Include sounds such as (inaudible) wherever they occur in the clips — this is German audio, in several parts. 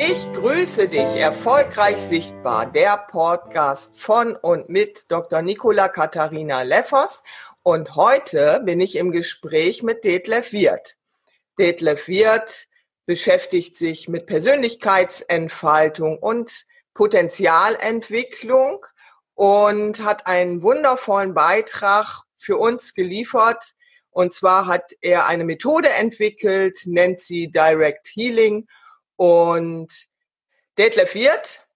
Ich grüße dich, erfolgreich sichtbar, der Podcast von und mit Dr. Nicola Katharina Leffers. Und heute bin ich im Gespräch mit Detlef Wirth. Detlef Wirth beschäftigt sich mit Persönlichkeitsentfaltung und Potenzialentwicklung und hat einen wundervollen Beitrag für uns geliefert. Und zwar hat er eine Methode entwickelt, nennt sie Direct Healing und Detlef Wirth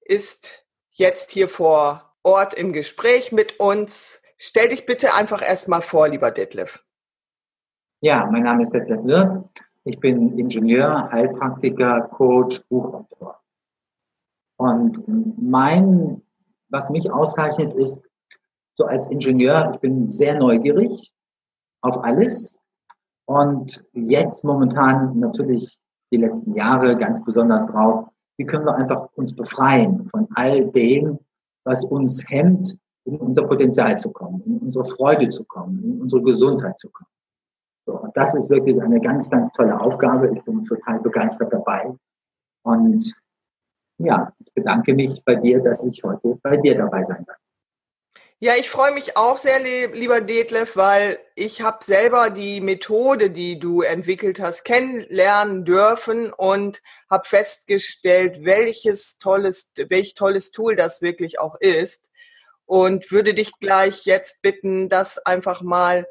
ist jetzt hier vor Ort im Gespräch mit uns. Stell dich bitte einfach erstmal vor, lieber Detlef. Ja, mein Name ist Detlef Wirth. Ich bin Ingenieur, Heilpraktiker, Coach, Buchautor. Und mein, was mich auszeichnet, ist, so als Ingenieur, ich bin sehr neugierig auf alles. Und jetzt momentan natürlich die letzten Jahre ganz besonders drauf, wie können wir einfach uns befreien von all dem, was uns hemmt, in unser Potenzial zu kommen, in unsere Freude zu kommen, in unsere Gesundheit zu kommen. So, und das ist wirklich eine ganz, ganz tolle Aufgabe. Ich bin total begeistert dabei. Und ja, ich bedanke mich bei dir, dass ich heute bei dir dabei sein darf. Ja, ich freue mich auch sehr, lieber Detlef, weil ich habe selber die Methode, die du entwickelt hast, kennenlernen dürfen und habe festgestellt, welches tolles, welch tolles Tool das wirklich auch ist. Und würde dich gleich jetzt bitten, das einfach mal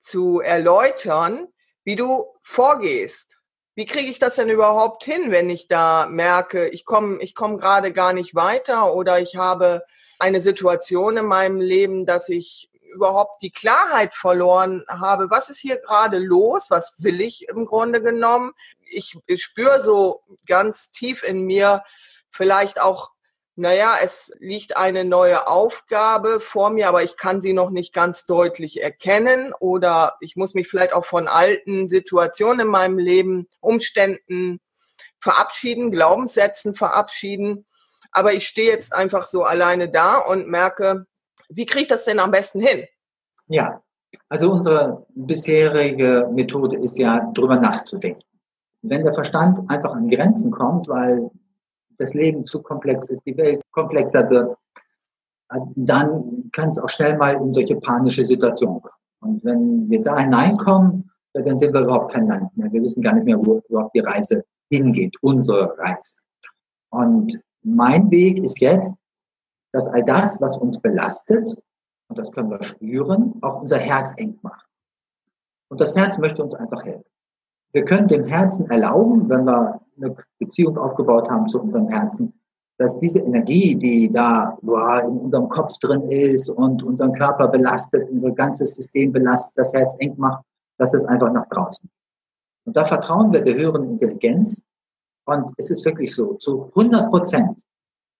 zu erläutern, wie du vorgehst. Wie kriege ich das denn überhaupt hin, wenn ich da merke, ich komme ich komm gerade gar nicht weiter oder ich habe eine Situation in meinem Leben, dass ich überhaupt die Klarheit verloren habe, was ist hier gerade los, was will ich im Grunde genommen. Ich, ich spüre so ganz tief in mir vielleicht auch, naja, es liegt eine neue Aufgabe vor mir, aber ich kann sie noch nicht ganz deutlich erkennen oder ich muss mich vielleicht auch von alten Situationen in meinem Leben, Umständen verabschieden, Glaubenssätzen verabschieden aber ich stehe jetzt einfach so alleine da und merke, wie kriege ich das denn am besten hin? Ja, also unsere bisherige Methode ist ja, drüber nachzudenken. Wenn der Verstand einfach an Grenzen kommt, weil das Leben zu komplex ist, die Welt komplexer wird, dann kann es auch schnell mal in solche panische Situationen kommen. Und wenn wir da hineinkommen, dann sind wir überhaupt kein Land mehr. Wir wissen gar nicht mehr, wo überhaupt die Reise hingeht, unsere Reise. Und mein Weg ist jetzt, dass all das, was uns belastet, und das können wir spüren, auch unser Herz eng macht. Und das Herz möchte uns einfach helfen. Wir können dem Herzen erlauben, wenn wir eine Beziehung aufgebaut haben zu unserem Herzen, dass diese Energie, die da boah, in unserem Kopf drin ist und unseren Körper belastet, unser ganzes System belastet, das Herz eng macht, dass es einfach nach draußen. Und da vertrauen wir der höheren Intelligenz, und es ist wirklich so, zu 100 Prozent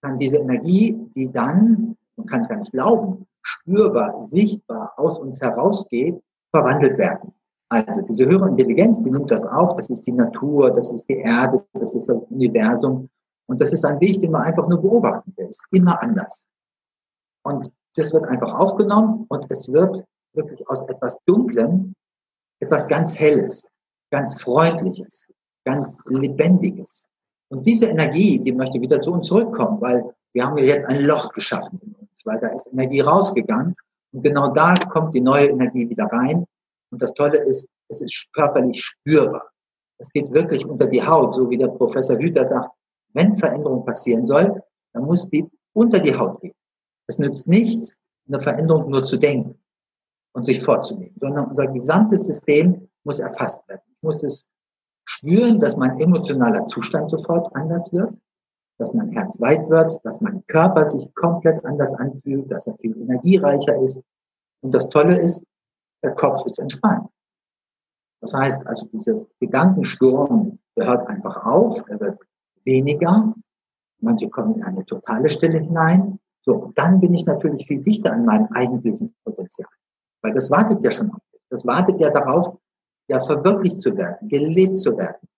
kann diese Energie, die dann, man kann es gar nicht glauben, spürbar, sichtbar aus uns herausgeht, verwandelt werden. Also diese höhere Intelligenz, die nimmt das auf, das ist die Natur, das ist die Erde, das ist das Universum. Und das ist ein Weg, den man einfach nur beobachten will. ist immer anders. Und das wird einfach aufgenommen und es wird wirklich aus etwas Dunklem etwas ganz Helles, ganz Freundliches, ganz Lebendiges. Und diese Energie, die möchte wieder zu uns zurückkommen, weil wir haben jetzt ein Loch geschaffen in uns, weil da ist Energie rausgegangen. Und genau da kommt die neue Energie wieder rein. Und das Tolle ist, es ist körperlich spürbar. Es geht wirklich unter die Haut, so wie der Professor Hüter sagt, wenn Veränderung passieren soll, dann muss die unter die Haut gehen. Es nützt nichts, eine Veränderung nur zu denken und sich vorzunehmen, sondern unser gesamtes System muss erfasst werden. Ich muss es spüren, dass mein emotionaler Zustand sofort anders wird, dass mein Herz weit wird, dass mein Körper sich komplett anders anfühlt, dass er viel energiereicher ist. Und das Tolle ist, der Kopf ist entspannt. Das heißt also, dieser Gedankensturm, der hört einfach auf, er wird weniger manche kommen in eine totale Stille hinein. So, dann bin ich natürlich viel dichter an meinem eigentlichen Potenzial. Weil das wartet ja schon auf mich. Das wartet ja darauf, ja verwirklicht zu werden, gelebt zu werden.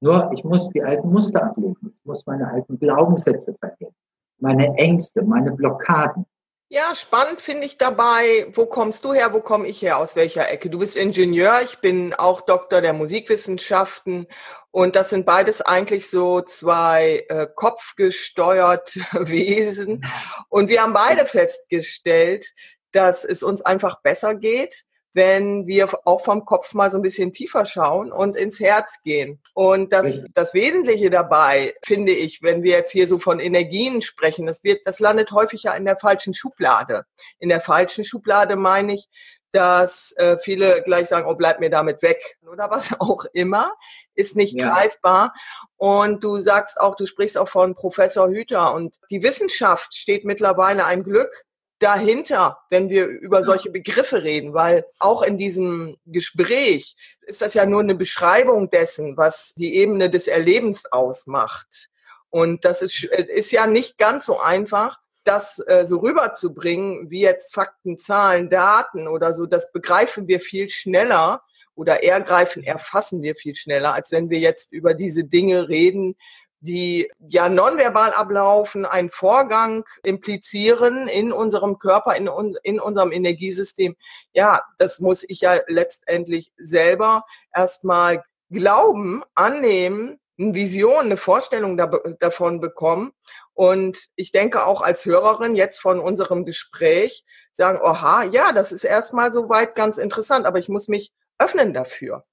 Nur ich muss die alten Muster ablegen. Ich muss meine alten Glaubenssätze verlieren. Meine Ängste, meine Blockaden. Ja, spannend finde ich dabei, wo kommst du her, wo komme ich her, aus welcher Ecke? Du bist Ingenieur, ich bin auch Doktor der Musikwissenschaften und das sind beides eigentlich so zwei äh, kopfgesteuerte (laughs) Wesen. Und wir haben beide festgestellt, dass es uns einfach besser geht, wenn wir auch vom Kopf mal so ein bisschen tiefer schauen und ins Herz gehen. Und das, das Wesentliche dabei, finde ich, wenn wir jetzt hier so von Energien sprechen, das wird, das landet häufig ja in der falschen Schublade. In der falschen Schublade meine ich, dass äh, viele gleich sagen, oh, bleib mir damit weg oder was (laughs) auch immer, ist nicht ja. greifbar. Und du sagst auch, du sprichst auch von Professor Hüter und die Wissenschaft steht mittlerweile ein Glück dahinter, wenn wir über solche Begriffe reden, weil auch in diesem Gespräch ist das ja nur eine Beschreibung dessen, was die Ebene des Erlebens ausmacht. Und das ist, ist ja nicht ganz so einfach, das äh, so rüberzubringen, wie jetzt Fakten, Zahlen, Daten oder so. Das begreifen wir viel schneller oder ergreifen, erfassen wir viel schneller, als wenn wir jetzt über diese Dinge reden, die ja nonverbal ablaufen, einen Vorgang implizieren in unserem Körper, in, in unserem Energiesystem. Ja, das muss ich ja letztendlich selber erstmal glauben, annehmen, eine Vision, eine Vorstellung da, davon bekommen. Und ich denke auch als Hörerin jetzt von unserem Gespräch sagen, oha, ja, das ist erstmal soweit ganz interessant, aber ich muss mich öffnen dafür.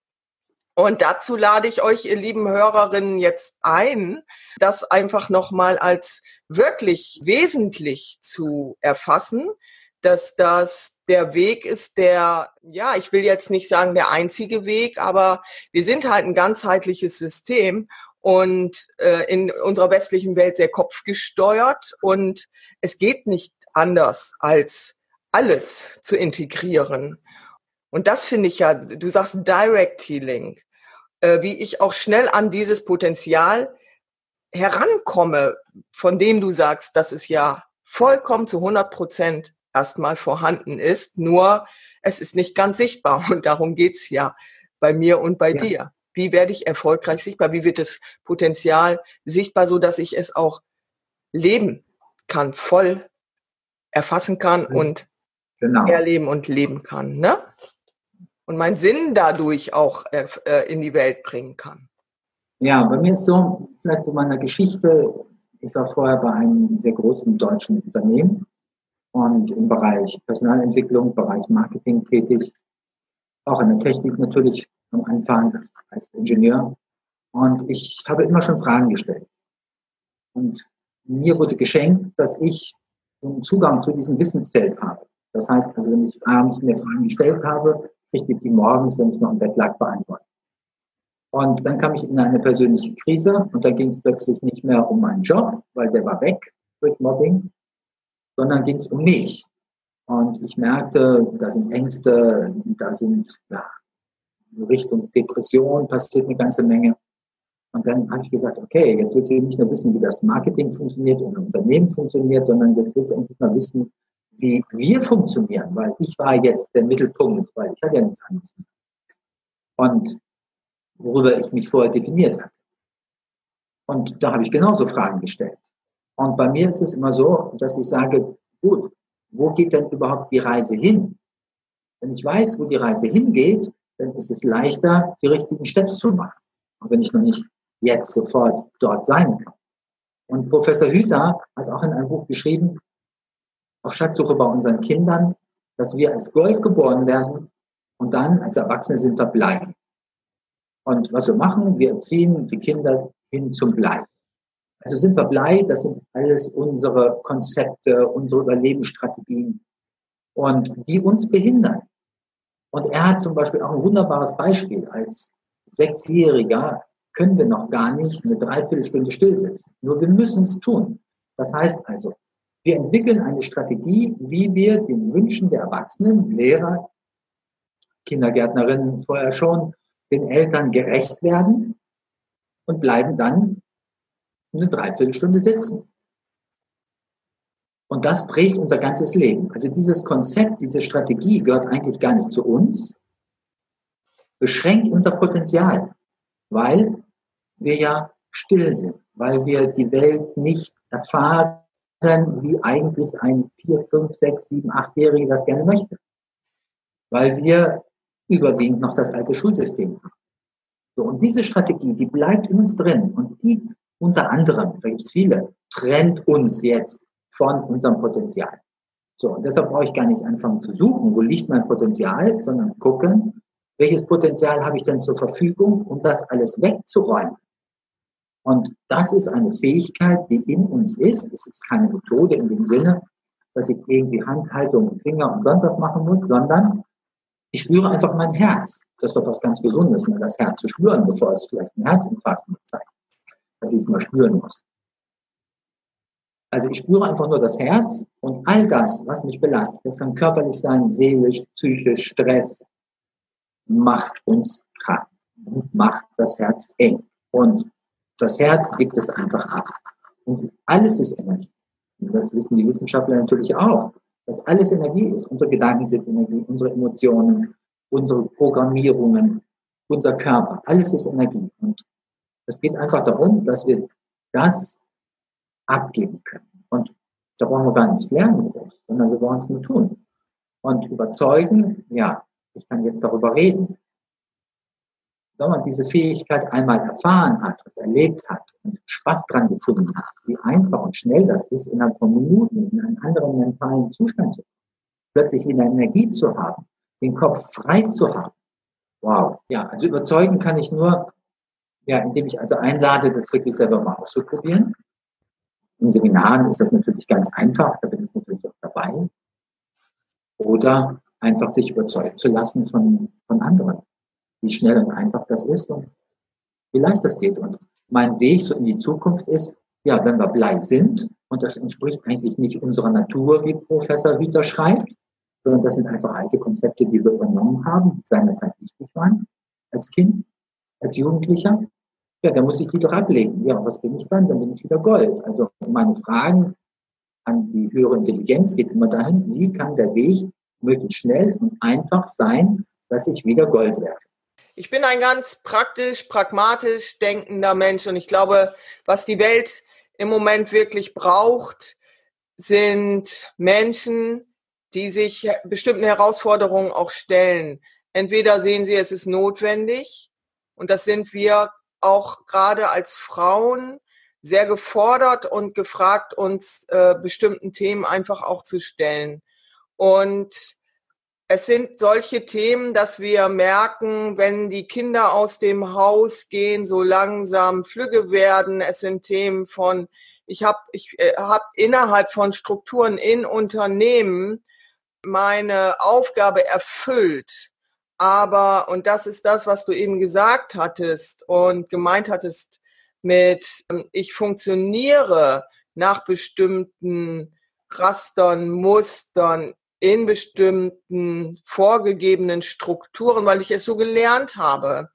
Und dazu lade ich euch, ihr lieben Hörerinnen, jetzt ein, das einfach nochmal als wirklich wesentlich zu erfassen, dass das der Weg ist, der, ja, ich will jetzt nicht sagen der einzige Weg, aber wir sind halt ein ganzheitliches System und äh, in unserer westlichen Welt sehr kopfgesteuert und es geht nicht anders als alles zu integrieren. Und das finde ich ja, du sagst Direct Healing äh, wie ich auch schnell an dieses Potenzial herankomme, von dem du sagst, dass es ja vollkommen zu 100 Prozent erstmal vorhanden ist, nur es ist nicht ganz sichtbar und darum geht's ja bei mir und bei ja. dir. Wie werde ich erfolgreich sichtbar? Wie wird das Potenzial sichtbar, so dass ich es auch leben kann, voll erfassen kann und genau. erleben und leben kann, ne? Und meinen Sinn dadurch auch äh, äh, in die Welt bringen kann. Ja, bei mir ist so, vielleicht zu meiner Geschichte, ich war vorher bei einem sehr großen deutschen Unternehmen und im Bereich Personalentwicklung, Bereich Marketing tätig, auch in der Technik natürlich am Anfang als Ingenieur. Und ich habe immer schon Fragen gestellt. Und mir wurde geschenkt, dass ich einen Zugang zu diesem Wissensfeld habe. Das heißt also, wenn ich abends mir Fragen gestellt habe, kriegte die morgens, wenn ich noch im Bett lag, beantwortet. Und dann kam ich in eine persönliche Krise und da ging es plötzlich nicht mehr um meinen Job, weil der war weg durch Mobbing, sondern ging es um mich. Und ich merkte, da sind Ängste, da sind ja, Richtung Depression passiert eine ganze Menge. Und dann habe ich gesagt, okay, jetzt willst du nicht nur wissen, wie das Marketing funktioniert und ein Unternehmen funktioniert, sondern jetzt willst du endlich mal wissen, wie wir funktionieren, weil ich war jetzt der Mittelpunkt, weil ich hatte ja nichts anderes. Und worüber ich mich vorher definiert hatte. Und da habe ich genauso Fragen gestellt. Und bei mir ist es immer so, dass ich sage, gut, wo geht denn überhaupt die Reise hin? Wenn ich weiß, wo die Reise hingeht, dann ist es leichter, die richtigen Steps zu machen. Auch wenn ich noch nicht jetzt sofort dort sein kann. Und Professor Hüter hat auch in einem Buch geschrieben, auf Schatzsuche bei unseren Kindern, dass wir als Gold geboren werden und dann als Erwachsene sind wir Blei. Und was wir machen, wir erziehen die Kinder hin zum Blei. Also sind wir Blei, das sind alles unsere Konzepte, unsere Überlebensstrategien und die uns behindern. Und er hat zum Beispiel auch ein wunderbares Beispiel. Als Sechsjähriger können wir noch gar nicht eine Dreiviertelstunde stillsitzen. Nur wir müssen es tun. Das heißt also, wir entwickeln eine Strategie, wie wir den Wünschen der Erwachsenen, Lehrer, Kindergärtnerinnen vorher schon, den Eltern gerecht werden und bleiben dann eine Dreiviertelstunde sitzen. Und das prägt unser ganzes Leben. Also dieses Konzept, diese Strategie gehört eigentlich gar nicht zu uns, beschränkt unser Potenzial, weil wir ja still sind, weil wir die Welt nicht erfahren, wie eigentlich ein 4, 5, 6, 7, 8-Jähriger das gerne möchte. Weil wir überwiegend noch das alte Schulsystem haben. So, und diese Strategie, die bleibt in uns drin und die unter anderem, da gibt es viele, trennt uns jetzt von unserem Potenzial. So, und deshalb brauche ich gar nicht anfangen zu suchen, wo liegt mein Potenzial, sondern gucken, welches Potenzial habe ich denn zur Verfügung, um das alles wegzuräumen. Und das ist eine Fähigkeit, die in uns ist. Es ist keine Methode in dem Sinne, dass ich irgendwie Handhaltung, Finger und sonst was machen muss, sondern ich spüre einfach mein Herz. Das ist doch was ganz Gesundes, mal das Herz zu spüren, bevor es vielleicht ein Herzinfarkt zeigt, dass ich es mal spüren muss. Also ich spüre einfach nur das Herz und all das, was mich belastet, das kann körperlich sein, seelisch, psychisch, Stress, macht uns krank und macht das Herz eng. Und das Herz gibt es einfach ab. Und alles ist Energie. Und das wissen die Wissenschaftler natürlich auch, dass alles Energie ist. Unsere Gedanken sind Energie, unsere Emotionen, unsere Programmierungen, unser Körper, alles ist Energie. Und es geht einfach darum, dass wir das abgeben können. Und da brauchen wir gar nichts lernen, sondern wir brauchen es nur tun. Und überzeugen, ja, ich kann jetzt darüber reden. Wenn man diese Fähigkeit einmal erfahren hat und erlebt hat und Spaß dran gefunden hat, wie einfach und schnell das ist, innerhalb von Minuten in einen anderen mentalen Zustand zu kommen, plötzlich wieder Energie zu haben, den Kopf frei zu haben. Wow. Ja, also überzeugen kann ich nur, ja, indem ich also einlade, das wirklich selber mal auszuprobieren. In Seminaren ist das natürlich ganz einfach, da bin ich natürlich auch dabei. Oder einfach sich überzeugen zu lassen von, von anderen, wie schnell und einfach das ist und wie leicht das geht. Und mein Weg so in die Zukunft ist, ja, wenn wir Blei sind, und das entspricht eigentlich nicht unserer Natur, wie Professor Hüter schreibt, sondern das sind einfach alte Konzepte, die wir übernommen haben, die seinerzeit wichtig waren, als Kind, als Jugendlicher. Ja, dann muss ich die doch ablegen. Ja, was bin ich dann? Dann bin ich wieder Gold. Also meine Fragen an die höhere Intelligenz geht immer dahin, wie kann der Weg möglichst schnell und einfach sein, dass ich wieder Gold werde. Ich bin ein ganz praktisch, pragmatisch denkender Mensch und ich glaube, was die Welt im Moment wirklich braucht, sind Menschen, die sich bestimmten Herausforderungen auch stellen. Entweder sehen sie, es ist notwendig und das sind wir auch gerade als Frauen sehr gefordert und gefragt, uns äh, bestimmten Themen einfach auch zu stellen. Und es sind solche Themen, dass wir merken, wenn die Kinder aus dem Haus gehen, so langsam flügge werden. Es sind Themen von, ich habe ich äh, hab innerhalb von Strukturen in Unternehmen meine Aufgabe erfüllt. Aber, und das ist das, was du eben gesagt hattest und gemeint hattest mit, ähm, ich funktioniere nach bestimmten Rastern, Mustern, in bestimmten vorgegebenen Strukturen, weil ich es so gelernt habe.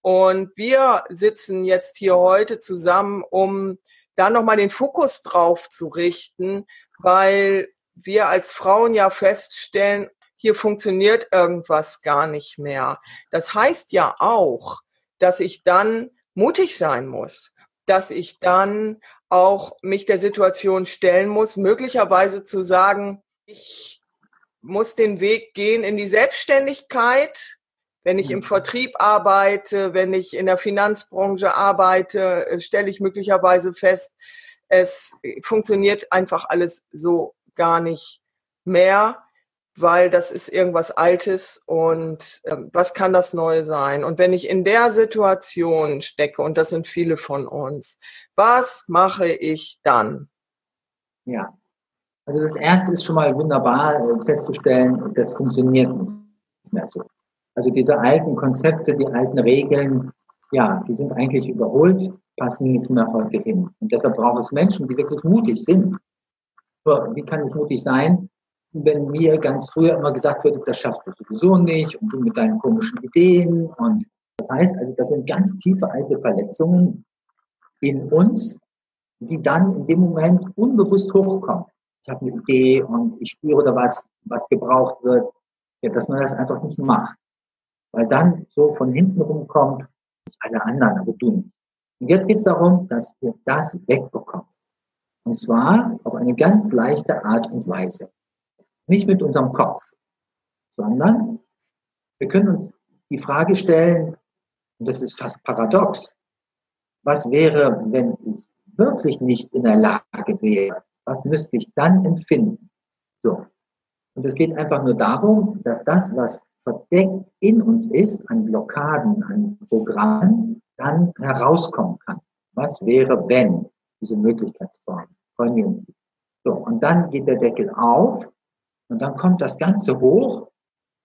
Und wir sitzen jetzt hier heute zusammen, um da nochmal den Fokus drauf zu richten, weil wir als Frauen ja feststellen, hier funktioniert irgendwas gar nicht mehr. Das heißt ja auch, dass ich dann mutig sein muss, dass ich dann auch mich der Situation stellen muss, möglicherweise zu sagen, ich muss den Weg gehen in die Selbstständigkeit. Wenn ich im mhm. Vertrieb arbeite, wenn ich in der Finanzbranche arbeite, äh, stelle ich möglicherweise fest, es funktioniert einfach alles so gar nicht mehr, weil das ist irgendwas Altes und äh, was kann das Neue sein? Und wenn ich in der Situation stecke, und das sind viele von uns, was mache ich dann? Ja, also das erste ist schon mal wunderbar äh, festzustellen, das funktioniert nicht mehr so. Also diese alten Konzepte, die alten Regeln, ja, die sind eigentlich überholt, passen nicht mehr heute hin. Und deshalb braucht es Menschen, die wirklich mutig sind. Wie kann ich mutig sein, wenn mir ganz früher immer gesagt wird, das schaffst du sowieso nicht und du mit deinen komischen Ideen und das heißt also, das sind ganz tiefe alte Verletzungen in uns, die dann in dem Moment unbewusst hochkommen. Ich habe eine Idee und ich spüre da was, was gebraucht wird, ja, dass man das einfach nicht macht. Weil dann so von hinten rumkommt, alle anderen, aber du nicht. Und jetzt geht es darum, dass wir das wegbekommen. Und zwar auf eine ganz leichte Art und Weise. Nicht mit unserem Kopf, sondern wir können uns die Frage stellen, und das ist fast paradox, was wäre, wenn ich wirklich nicht in der Lage wäre? Was müsste ich dann empfinden? So. Und es geht einfach nur darum, dass das, was verdeckt in uns ist, an Blockaden, an Programmen, dann herauskommen kann. Was wäre, wenn diese Möglichkeitsform, Community. So, und dann geht der Deckel auf und dann kommt das Ganze hoch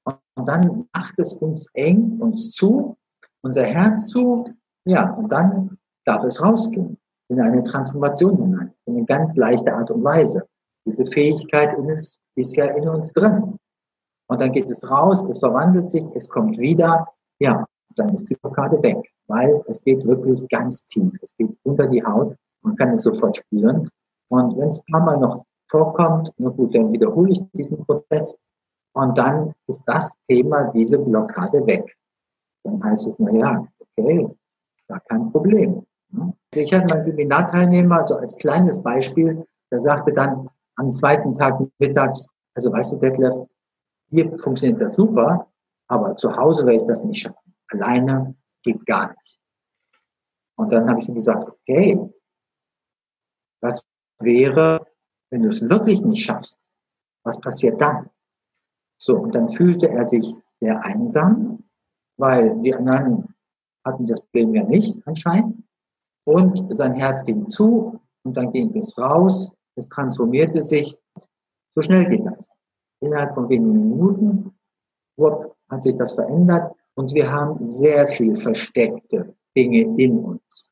und dann macht es uns eng, uns zu, unser Herz zu, ja, und dann darf es rausgehen in eine Transformation eine ganz leichte Art und Weise. Diese Fähigkeit ist, ist ja in uns drin. Und dann geht es raus, es verwandelt sich, es kommt wieder, ja, dann ist die Blockade weg, weil es geht wirklich ganz tief. Es geht unter die Haut, man kann es sofort spüren. Und wenn es ein paar Mal noch vorkommt, na gut, dann wiederhole ich diesen Prozess und dann ist das Thema, diese Blockade weg. Dann heißt es, na ja, okay, gar kein Problem. Ich hatte meinen Seminarteilnehmer, also als kleines Beispiel, der sagte dann am zweiten Tag mittags, also weißt du, Detlef, hier funktioniert das super, aber zu Hause werde ich das nicht schaffen. Alleine geht gar nicht. Und dann habe ich ihm gesagt, okay, was wäre, wenn du es wirklich nicht schaffst? Was passiert dann? So, und dann fühlte er sich sehr einsam, weil die anderen hatten das Problem ja nicht anscheinend. Und sein Herz ging zu und dann ging es raus, es transformierte sich. So schnell geht das. Innerhalb von wenigen Minuten wupp, hat sich das verändert und wir haben sehr viel versteckte Dinge in uns.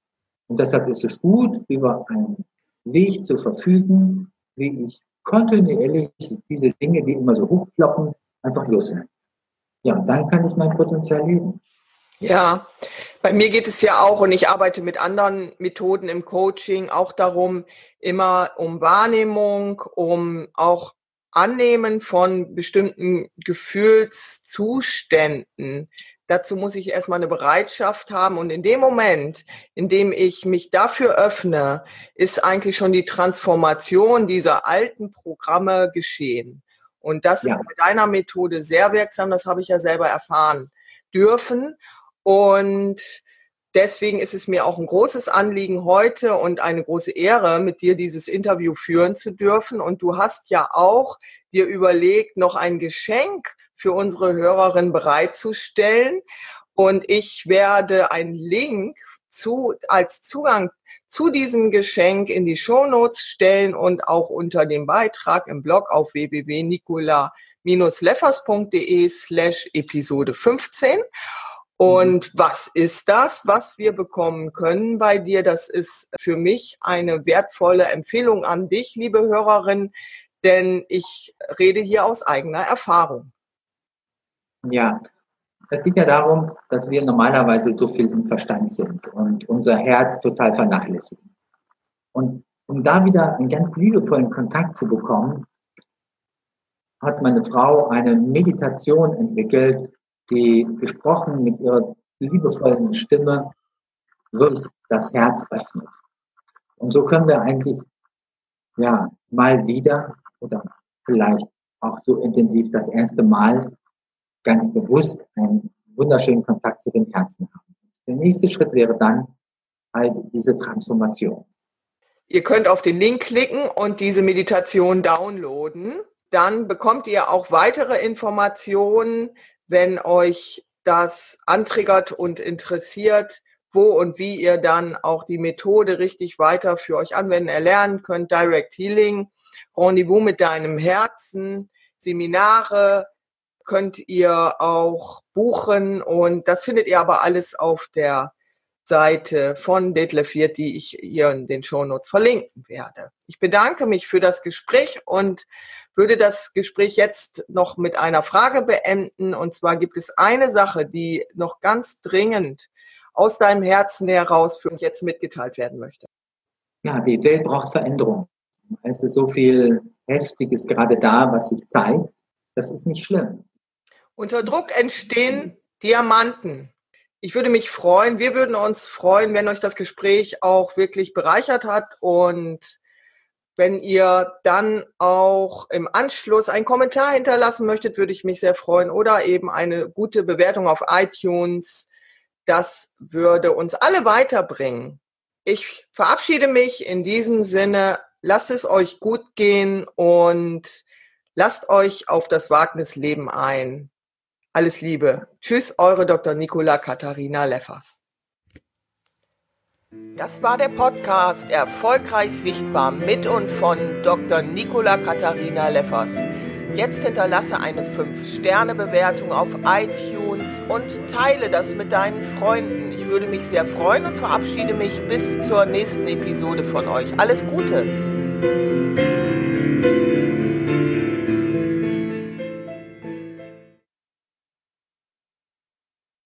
Und deshalb ist es gut, über einen Weg zu verfügen, wie ich kontinuierlich diese Dinge, die immer so hochkloppen, einfach loswerden. Ja, und dann kann ich mein Potenzial leben. Ja, bei mir geht es ja auch und ich arbeite mit anderen Methoden im Coaching auch darum, immer um Wahrnehmung, um auch Annehmen von bestimmten Gefühlszuständen. Dazu muss ich erstmal eine Bereitschaft haben und in dem Moment, in dem ich mich dafür öffne, ist eigentlich schon die Transformation dieser alten Programme geschehen. Und das ja. ist bei deiner Methode sehr wirksam, das habe ich ja selber erfahren dürfen. Und deswegen ist es mir auch ein großes Anliegen heute und eine große Ehre, mit dir dieses Interview führen zu dürfen. Und du hast ja auch dir überlegt, noch ein Geschenk für unsere Hörerin bereitzustellen. Und ich werde einen Link zu, als Zugang zu diesem Geschenk in die Shownotes stellen und auch unter dem Beitrag im Blog auf www.nicola-leffers.de slash Episode 15. Und mhm. was ist das, was wir bekommen können bei dir? Das ist für mich eine wertvolle Empfehlung an dich, liebe Hörerin, denn ich rede hier aus eigener Erfahrung. Ja, es geht ja darum, dass wir normalerweise so viel im Verstand sind und unser Herz total vernachlässigen. Und um da wieder einen ganz liebevollen Kontakt zu bekommen, hat meine Frau eine Meditation entwickelt, die gesprochen mit ihrer liebevollen Stimme wirklich das Herz öffnet. Und so können wir eigentlich, ja, mal wieder oder vielleicht auch so intensiv das erste Mal ganz bewusst einen wunderschönen Kontakt zu dem Herzen haben. Der nächste Schritt wäre dann halt diese Transformation. Ihr könnt auf den Link klicken und diese Meditation downloaden. Dann bekommt ihr auch weitere Informationen wenn euch das antriggert und interessiert, wo und wie ihr dann auch die Methode richtig weiter für euch anwenden, erlernen könnt. Direct Healing, Rendezvous mit deinem Herzen, Seminare könnt ihr auch buchen und das findet ihr aber alles auf der Seite von Detlef Wirt, die ich hier in den Shownotes verlinken werde. Ich bedanke mich für das Gespräch und würde das Gespräch jetzt noch mit einer Frage beenden. Und zwar gibt es eine Sache, die noch ganz dringend aus deinem Herzen heraus für mich jetzt mitgeteilt werden möchte. ja, die Welt braucht Veränderung. Es ist so viel Heftiges gerade da, was sich zeigt. Das ist nicht schlimm. Unter Druck entstehen Diamanten. Ich würde mich freuen, wir würden uns freuen, wenn euch das Gespräch auch wirklich bereichert hat und wenn ihr dann auch im Anschluss einen Kommentar hinterlassen möchtet, würde ich mich sehr freuen oder eben eine gute Bewertung auf iTunes. Das würde uns alle weiterbringen. Ich verabschiede mich in diesem Sinne. Lasst es euch gut gehen und lasst euch auf das Wagnisleben ein. Alles Liebe. Tschüss, eure Dr. Nicola Katharina Leffers. Das war der Podcast Erfolgreich Sichtbar mit und von Dr. Nicola Katharina Leffers. Jetzt hinterlasse eine 5-Sterne-Bewertung auf iTunes und teile das mit deinen Freunden. Ich würde mich sehr freuen und verabschiede mich bis zur nächsten Episode von euch. Alles Gute!